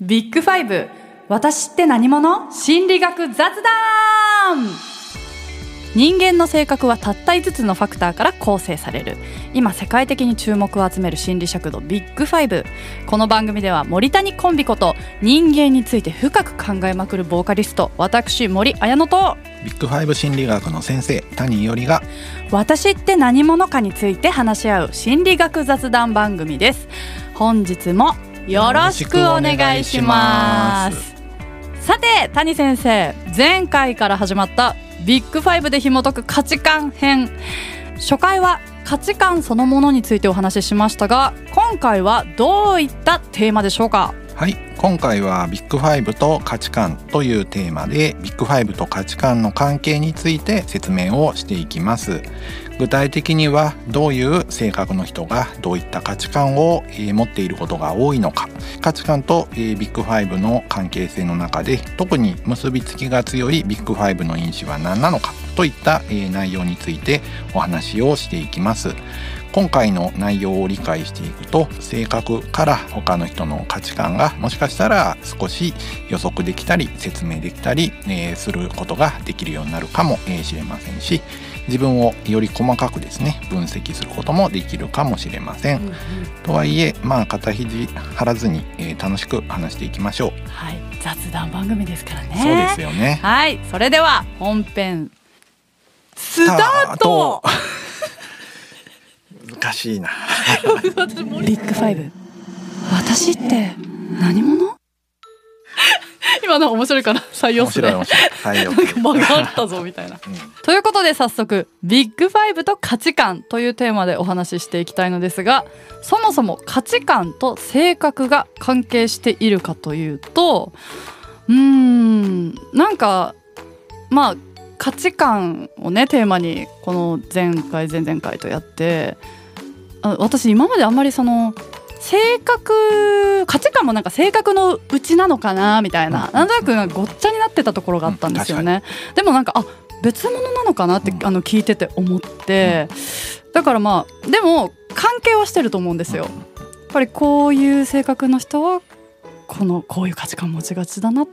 ビッグファイブ。私って何者？心理学雑談。人間の性格はたった5つのファクターから構成される。今世界的に注目を集める心理尺度ビッグファイブ。この番組では森谷コンビこと人間について深く考えまくるボーカリスト私森綾乃と。ビッグファイブ心理学の先生谷伊織が。私って何者かについて話し合う心理学雑談番組です。本日もよろしくお願いします。さて谷先生前回から始まったビッグファイブで紐解く価値観編。初回は価値観そのものについてお話ししましたが今回はどういったテーマでしょうか？はい。今回はビッグファイブと価値観というテーマでビッグファイブと価値観の関係について説明をしていきます具体的にはどういう性格の人がどういった価値観を、持っていることが多いのか。価値観と、ビッグファイブの関係性の中で特に結びつきが強いビッグファイブの因子は何なのか。といった、内容についてお話をしていきます。今回の内容を理解していくと性格から他の人の価値観がもしかしたら少し予測できたり説明できたり、することができるようになるかもしれませんし自分をより細かくですね分析することもできるかもしれません。とはいえまあ肩肘張らずに、えー楽しく話していきましょう。はい。雑談番組ですからね。そうですよね。はい。それでは本編スタート。難しいな。ビッグファイブ。私って何者？今の面白いかな？採用面する白い面白い。採用 なんか間があったぞみたいな。ということで早速ビッグファイブと価値観というテーマでお話ししていきたいのですがそもそも価値観と性格が関係しているかというとうーんなんかまあ価値観をねテーマにこの前回前々回とやってあ私今まであんまりその性格価値観もなんか性格のうちなのかなみたいな、うん。なんとなくなんかごっちゃになってたところがあったんですよね。でもなんかあ別物なのかなって、うん。あの聞いてて思って、だからまあでも関係はしてると思うんですよ。やっぱりこういう性格の人はこのこういう価値観持ちがちだなっ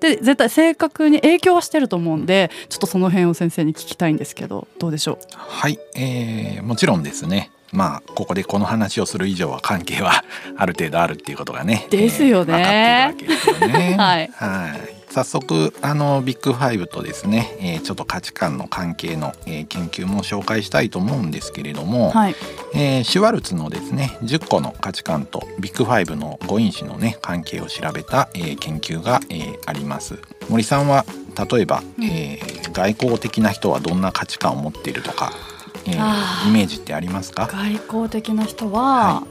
て絶対性格に影響はしてると思うんでちょっとその辺を先生に聞きたいんですけどどうでしょはい、えーもちろんですね。まあここでこの話をする以上は関係は ある程度あるっていうことがね。ですよねえー分かっているわけですよね。はいはい。早速あのビッグファイブとですね、えーちょっと価値観の関係の、えー研究も紹介したいと思うんですけれども、うはいえーシュワルツのですね10個の価値観とビッグファイブの5因子のね関係を調べた、えー研究が、えーあります森さんは例えば、うんえー外向的な人はどんな価値観を持っているとか、えーイメージってありますか？外交的な人は、は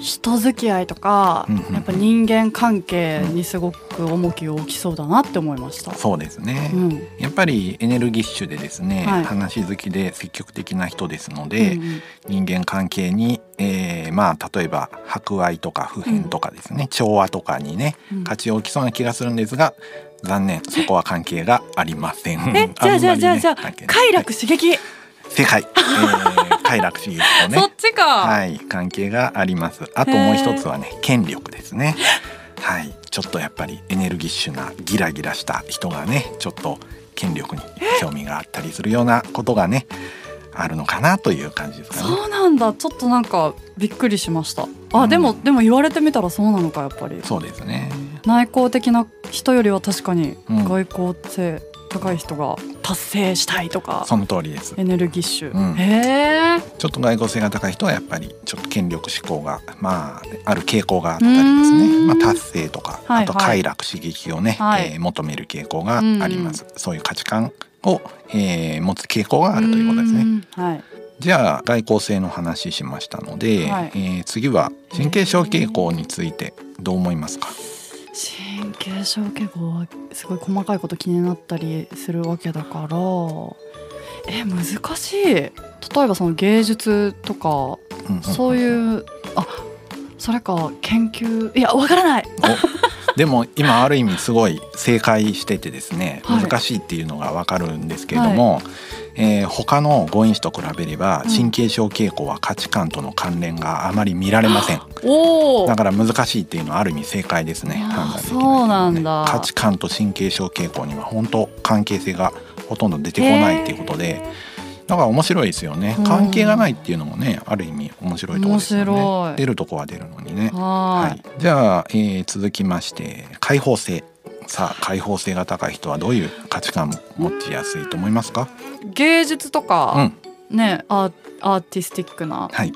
人付き合いとか、うんうんうん。やっぱ人間関係にすごく重きを置きそうだなって思いました。そうですね、うん。やっぱりエネルギッシュでですね、はい。話好きで積極的な人ですので、うんうん。人間関係に、えーまあ例えば博愛とか普遍とかですね、調和とかにねうん。価値を置きそうな気がするんですが残念そこは関係がありません。えじゃあじゃあじゃあじゃあ快楽刺激、正解、えー、快楽刺激とそね。っちか、はい関係があります。あともう一つはね権力ですね。はい。ちょっとやっぱりエネルギッシュなギラギラした人がねちょっと権力に興味があったりするようなことがねあるのかなという感じですかね。そうなんだ。ちょっとなんかびっくりしました。あ、うん。でもでも言われてみたらそうなのかやっぱり。そうですね。内向的な人よりは確かにうん。外交性高い人が達成したいとか、その通りです。エネルギッシュ、うん。へえちょっと外交性が高い人はやっぱりちょっと権力志向がまあある傾向があったりですね、ん。まあ、達成とか、はいあと快楽刺激をね、はい。えー求める傾向があります、そういう価値観を、えー持つ傾向があるということですね。ねはい。じゃあ外交性の話しましたので、はい。えー次は神経症傾向についてどう思いますか、神経症傾向はすごい細かいこと気になったりするわけだから。え難しい。例えばその芸術とかうんうん。そういうあそれか研究いやわからない。でも今ある意味すごい正解しててですねはい。難しいっていうのがわかるんですけれども、えー他の語因子と比べればうん。神経症傾向は価値観との関連があまり見られません。おおだから難しいっていうのはある意味正解ですね。判断できない。そうなんだ。価値観と神経症傾向には本当関係性がほとんど出てこないっていうことでだから面白いですよね。うん。関係がないっていうのもねある意味面白いところですよね。出るとこは出るのにね。ははい。い、じゃあ、えー続きまして開放性。さあ開放性が高い人はどういう価値観を持ちやすいと思いますか？芸術とうか、ん。ねアーアーティスティックなはい。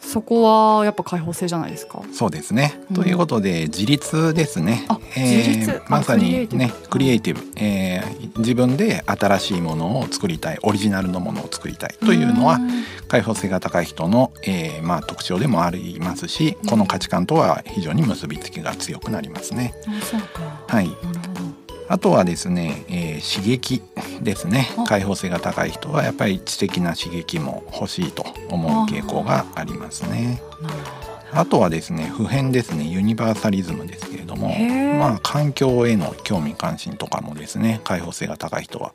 そこはやっぱ開放性じゃないですか？そうですね、うん。ということで自立ですね。あ自立。あまさにねクリエイティブえー自分で新しいものを作りたい。オリジナルのものを作りたいというのはん。開放性が高い人の、えーまあ、特徴でもありますしこの価値観とは非常に結びつきが強くなりますね。うか。はい、あとはですね、えー刺激ですね。あ。開放性が高い人はやっぱり知的な刺激も欲しいと思う傾向がありますね。あとはですね普遍ですねユニバーサリズムですけれどもまあ環境への興味関心とかもですね開放性が高い人は、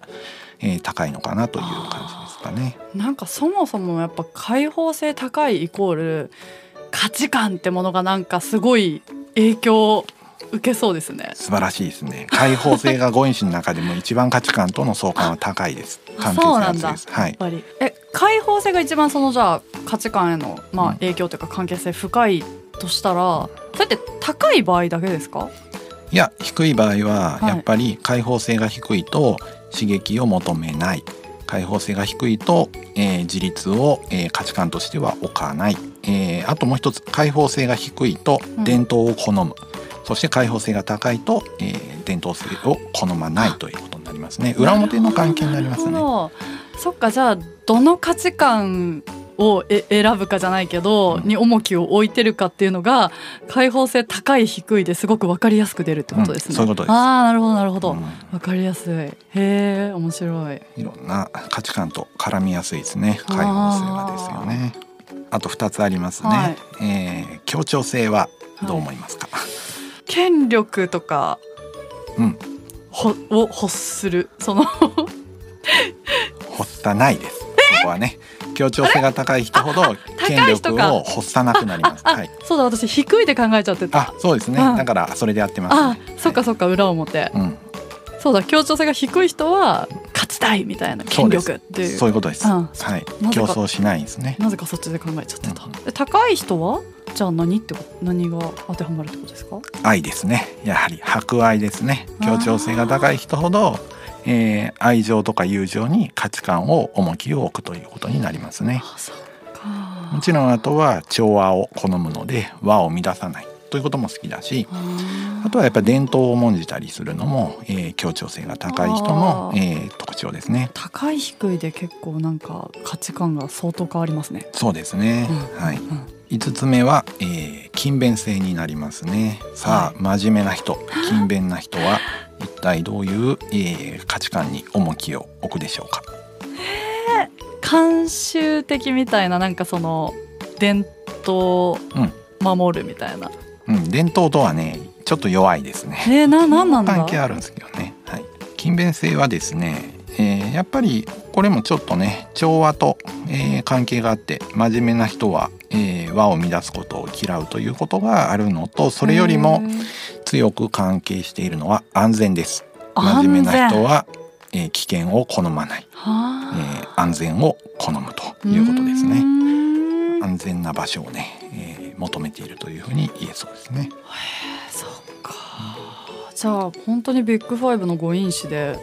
えー高いのかなという感じですかね。なんかそもそもやっぱ開放性高いイコール価値観ってものがなんかすごい影響を受けそうですね。素晴らしいですね。開放性が語因子の中でも一番価値観との相関は高いです。あ関係性です。はい。え開放性が一番そのじゃあ価値観へのまあうん影響というか関係性深いとしたらそれって高い場合だけですか？いや低い場合ははい。やっぱり開放性が低いと刺激を求めない。開放性が低いと、えー自立を、えー価値観としては置かない、えーあともう一つ開放性が低いとうん。伝統を好む、そして開放性が高いと、えー伝統性を好まないということになりますね。裏表の関係になりますね。そっかじゃあどの価値観をえ選ぶかじゃないけど、うん。に重きを置いてるかっていうのが開放性高い低いですごく分かりやすく出るってことですね。うんそういうことです。ああなるほどなるほど、うん。分かりやすい。へえ面白い。いろんな価値観と絡みやすいですね。開放性はですよね。あと2つありますね、はい。えー協調性はどう思いますか、権力とかうん。ほを欲するその。発さないです。ここはね。協調性が高い人ほど権力を欲さなくなります。あ、はい。そうだ私低いで考えちゃってた。あそうですね。あだからそれでやってます、あね、そっかそっか裏表。うん。そうだ協調性が低い人は勝ちたいみたいな権力っていう。そういうことです、うん。はい。競争しないんですね。なぜかそっちで考えちゃってた。うん。で高い人は？じゃあ何ってこと何が当てはまるってことですか？愛ですね。やはり博愛ですね。協調性が高い人ほどえー愛情とか友情に価値観を重きを置くということになりますね。もちろんあとは調和を好むので和を乱さない。ということも好きだしあとはやっぱり伝統を重んじたりするのも、えー協調性が高い人のえー特徴ですね。高い低いで結構なんか価値観が相当変わりますね。そうですね、うん。はい。うん5つ目は、えー勤勉性になりますね。さあ、真面目な人 勤勉な人は一体どういう、えー価値観に重きを置くでしょうか？慣習的みたいななんかその伝統守るみたいな。うん、伝統とはねちょっと弱いですね。えー、ななんなんだ？関係あるんですけどね、はい、勤勉性はですね、えーやっぱりこれもちょっとね調和と、えー関係があって真面目な人は、えー和を乱すことを嫌うということがあるのとそれよりも強く関係しているのは安全です。真面目な人は、えー危険を好まない、はえー安全を好むということですね。ね。安全な場所をね、えー求めているというふうに言えそうですね。そっか。じゃあ本当にビッグファイブの誤因子で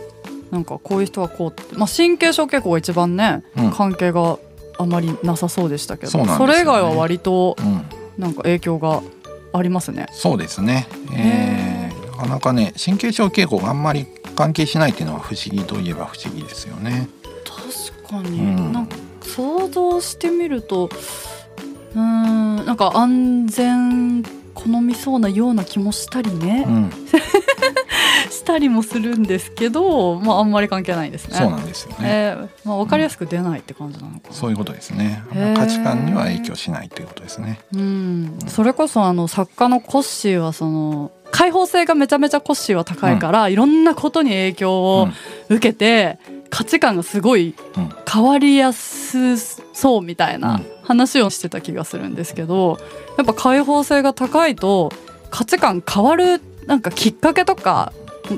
なんかこういう人はこうって、まあ神経症傾向が一番ね、うん。関係があまりなさそうでしたけど、そね。れ以外は割とうん。なんか影響がありますね。そうですね、えーなかなかね神経症傾向があんまり関係しないっていうのは不思議といえば不思議ですよね。確かに、うん。なんか想像してみるとうーんなんか安全好みそうなような気もしたりね。う、ん、し たりもするんですけど、まあ、あんまり関係ないですね。そうなんですよね、えーまあ、分かりやすく出ないって感じなのかな、そういうことですね。価値観には影響しないということですね。うん、それこそあの作家のコッシーはその開放性がめちゃめちゃコッシーは高いから、いろんなことに影響を受けて、価値観がすごいうん。変わりやすそうみたいなうん。話をしてた気がするんですけどやっぱ開放性が高いと価値観変わるなんかきっかけとか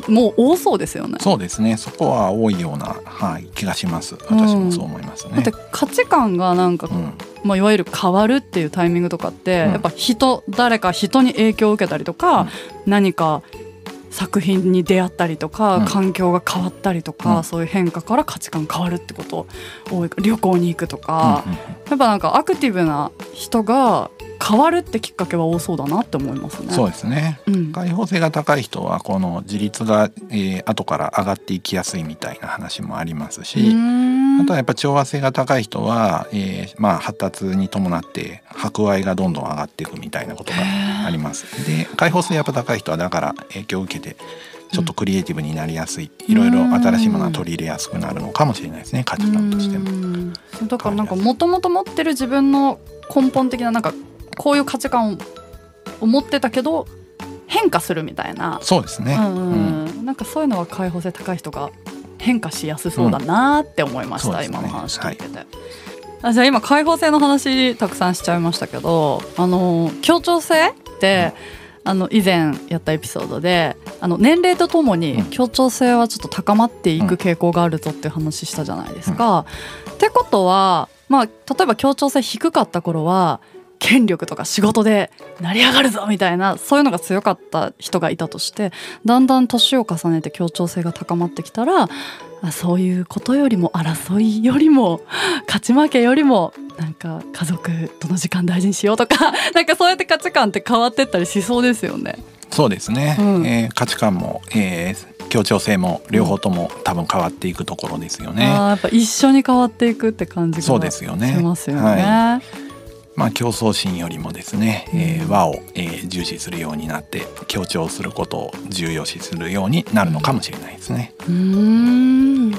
もう多そうですよね。そうですね。そこは多いような、はい、気がします。私もそう思いますね。だって、価値観がなんか、うん。まあ、いわゆる変わるっていうタイミングとかって、うん。やっぱ人誰か人に影響を受けたりとか、うん。何か作品に出会ったりとか、うん。環境が変わったりとか、うん。そういう変化から価値観変わるってこと多い。旅行に行くとか、うんうん。やっぱなんかアクティブな人が変わるってきっかけは多そうだなって思いますね。そうですね。うん。開放性が高い人はこの自立が、えー後から上がっていきやすいみたいな話もありますし、あとはやっぱ調和性が高い人は、えーまあ、発達に伴って博愛がどんどん上がっていくみたいなことがあります。で開放性やっぱ高い人はだから影響を受けてちょっとクリエイティブになりやすい、いろいろ新しいものは取り入れやすくなるのかもしれないですね価値観としても。うん。だからなんかもともと持ってる自分の根本的ななんかこういう価値観を持ってたけど変化するみたいな、そうですね、うんうんうん。うん。なんかそういうのは開放性高い人が変化しやすそうだなって思いました、うんね。今の話聞いてて。あじゃあ今開放性の話たくさんしちゃいましたけどあの協調性って、あの以前やったエピソードであの年齢とともにうん。協調性はちょっと高まっていく傾向があるぞっていう話したじゃないですか。ってことは、まあ、例えば協調性低かった頃は権力とか仕事で成り上がるぞみたいなそういうのが強かった人がいたとしてだんだん年を重ねて協調性が高まってきたらあそういうことよりも争いよりも 勝ち負けよりもなんか家族との時間大事にしようとか なんかそうやって価値観って変わってったりしそうですよね。そうですね、うんえー価値観も、えー協調性も両方とも多分変わっていくところですよね。あーやっぱ一緒に変わっていくって感じがそうですよねしますよね。はまあ、競争心よりもですね、えーうん和を、えー重視するようになって強調することを重要視するようになるのかもしれないですね。うーん。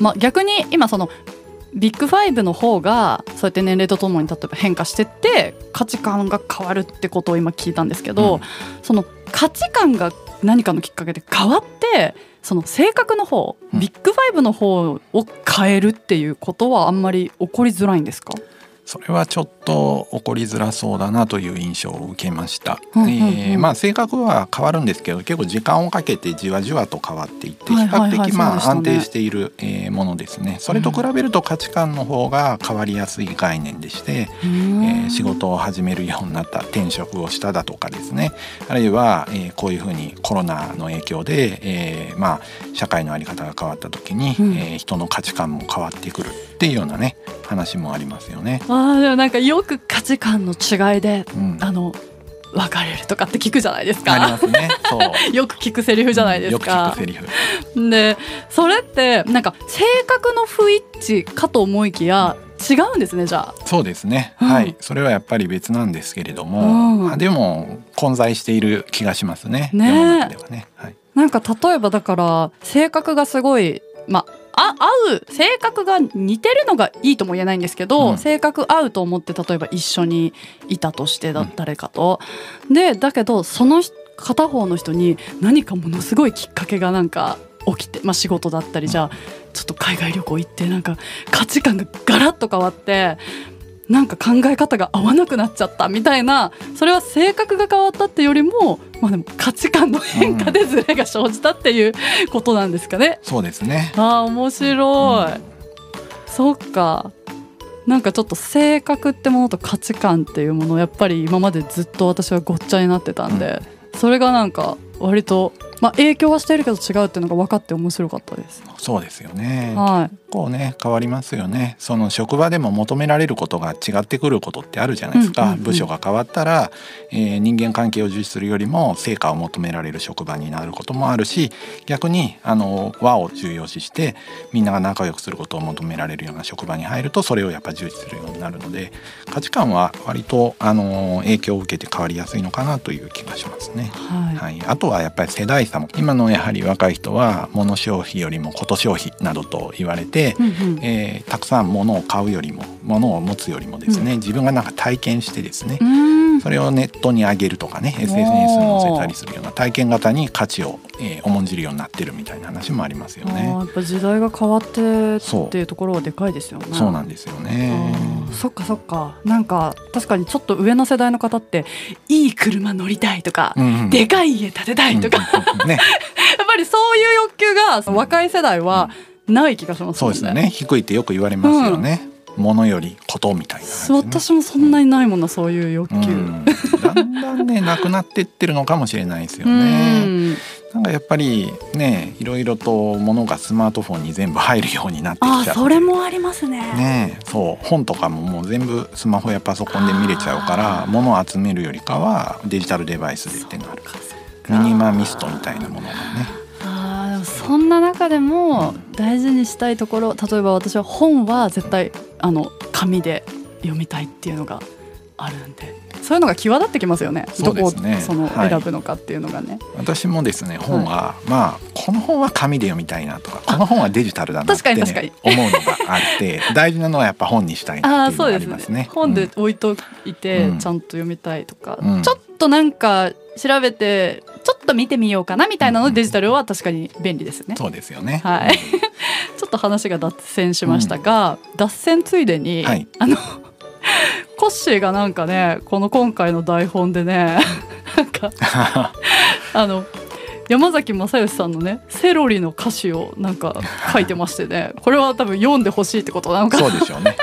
まあ逆に今そのビッグファイブの方がそうやって年齢とともに例えば変化してって価値観が変わるってことを今聞いたんですけど、うん。その価値観が何かのきっかけで変わってその性格の方、うん。ビッグファイブの方を変えるっていうことはあんまり起こりづらいんですか？それはちょっと起こりづらそうだなという印象を受けました。うんうんうん。えーまあ性格は変わるんですけど結構時間をかけてじわじわと変わっていって比較的まあ安定しているえーものですね。それと比べると価値観の方が変わりやすい概念でして、えー仕事を始めるようになった転職をしただとかですね。あるいは、えーこういうふうにコロナの影響で、えーまあ、社会の在り方が変わった時に、うん。えー人の価値観も変わってくるっていうようなね話もありますよね。あーでもなんかよく価値観の違いでうん、あの別れるとかって聞くじゃないですありか。ますね。そう。よく聞くセリフじゃないですよく聞かく。セリフ。でそれってなんか性格の不一致かと思いきや違うんですねじゃあ。そうですね。うんはい。それはやっぱり別なんですけれども、うんあでも混在している気がしますね。ねね。はい。なんか例えばだから性格がすごいまあ合う性格が似てるのがいいとも言えないんですけど、うん性格合うと思って例えば一緒にいたとしてだうん誰かと。でだけどその人片方の人に何かものすごいきっかけがなんか起きて、まあ、仕事だったりじゃあちょっと海外旅行行ってなんか価値観がガラッと変わってなんか考え方が合わなくなっちゃったみたいなそれは性格が変わったってよりも、まあ、でも価値観の変化でズレが生じたっていう ことなんですかね。そうですね。あー面白い、そっかなんかちょっと性格ってものと価値観っていうものやっぱり今までずっと私はごっちゃになってたんで、それがなんか割と、まあ、影響はしてるけど違うっていうのが分かって面白かったです。そうですよね。はい構ね変わりますよねその職場でも求められることが違ってくることってあるじゃないですか、部署が変わったら、えー、人間関係を重視するよりも成果を求められる職場になることもあるし逆にあの和を重要視してみんなが仲良くすることを求められるような職場に入るとそれをやっぱ重視するようになるので価値観は割とあの影響を受けて変わりやすいのかなという気がしますね。はい、はい、あとはやっぱり世代差も今のやはり若い人は物消費よりもこと消費などと言われて、うんうん、えー、たくさん物を買うよりも物を持つよりもですね、うん、自分がなんか体験してですね、それをネットに上げるとかね SNS に載せたりするような体験型に価値を、えー、重んじるようになってるみたいな話もありますよね。やっぱ時代が変わってっていうところはでかいですよね。そうなんですよね。そっかそっか。なんか確かにちょっと上の世代の方っていい車乗りたいとか、うんうん、でかい家建てたいとか、うんうん、ね、やっぱりそういう欲求が若い世代はない気がします、ね、そうですね。低いってよく言われますよね。うんものよりことみたいな、ね、私もそんなにないもんなそういう欲求、うん、だんだんねなくなってってるのかもしれないですよね。なんかやっぱりねいろいろとものがスマートフォンに全部入るようになってきちゃって。それもありますね。ねそう。本とかももう全部スマホやパソコンで見れちゃうからものを集めるよりかはデジタルデバイスでってなる。ミニマミストみたいなものがねそんな中でも大事にしたいところ例えば私は本は絶対あの紙で読みたいっていうのがあるんでそういうのが際立ってきますよね。ね。どこその選ぶのかっていうのがね、はい、私もですね本は、はい、まあこの本は紙で読みたいなとかこの本はデジタルだなって、ね、思うのがあって 大事なのはやっぱ本にしたいなっていうのがありますね。すね。本で置いといてちゃんと読みたいとか、うん、ちょっとなんか調べてと見てみようかなみたいなのでデジタルは確かに便利ですよね。そうですよね。はい。ちょっと話が脱線しましたが、うん、脱線ついでに、はい、あのコッシーがなんかねこの今回の台本でね なんか あの山崎正義さんのねセロリの歌詞をなんか書いてましてねこれは多分読んでほしいってことなのかそうでしょうね、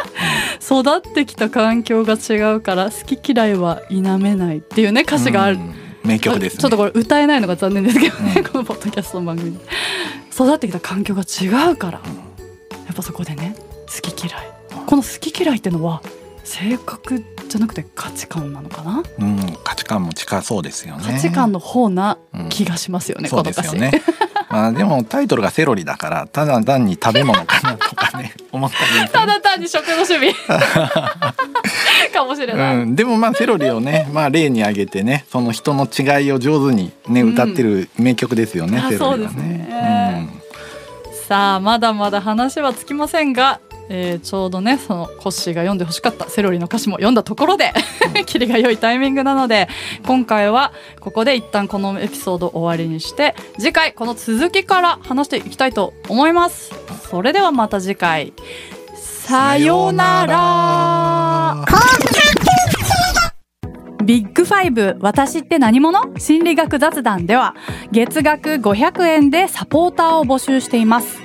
うん、育ってきた環境が違うから好き嫌いは否めないっていうね歌詞がある、名曲です、ね、ちょっとこれ歌えないのが残念ですけどね、うん、このポッドキャストの番組。育ってきた環境が違うから、うん、やっぱそこでね好き嫌い。この好き嫌いっていうのは性格じゃなくて価値観なのかな、うん、価値観も近そうですよね。価値観の方な気がしますよね、うん、そうですよねまあでもタイトルがセロリだからただ単に食べ物かなとかね 思ったりただ単に食の趣味。かもしれない、うん、でもまあセロリをねまあ例に挙げてねその人の違いを上手にね歌ってる名曲ですよね、セロリはね、ね、さあまだまだ話はつきませんがえー、ちょうどねそのコッシーが読んでほしかったセロリの歌詞も読んだところで キリが良いタイミングなので今回はここで一旦このエピソード終わりにして次回この続きから話していきたいと思います。それではまた次回。さようなら。ビッグファイブ私って何者？心理学雑談では月額500円でサポーターを募集しています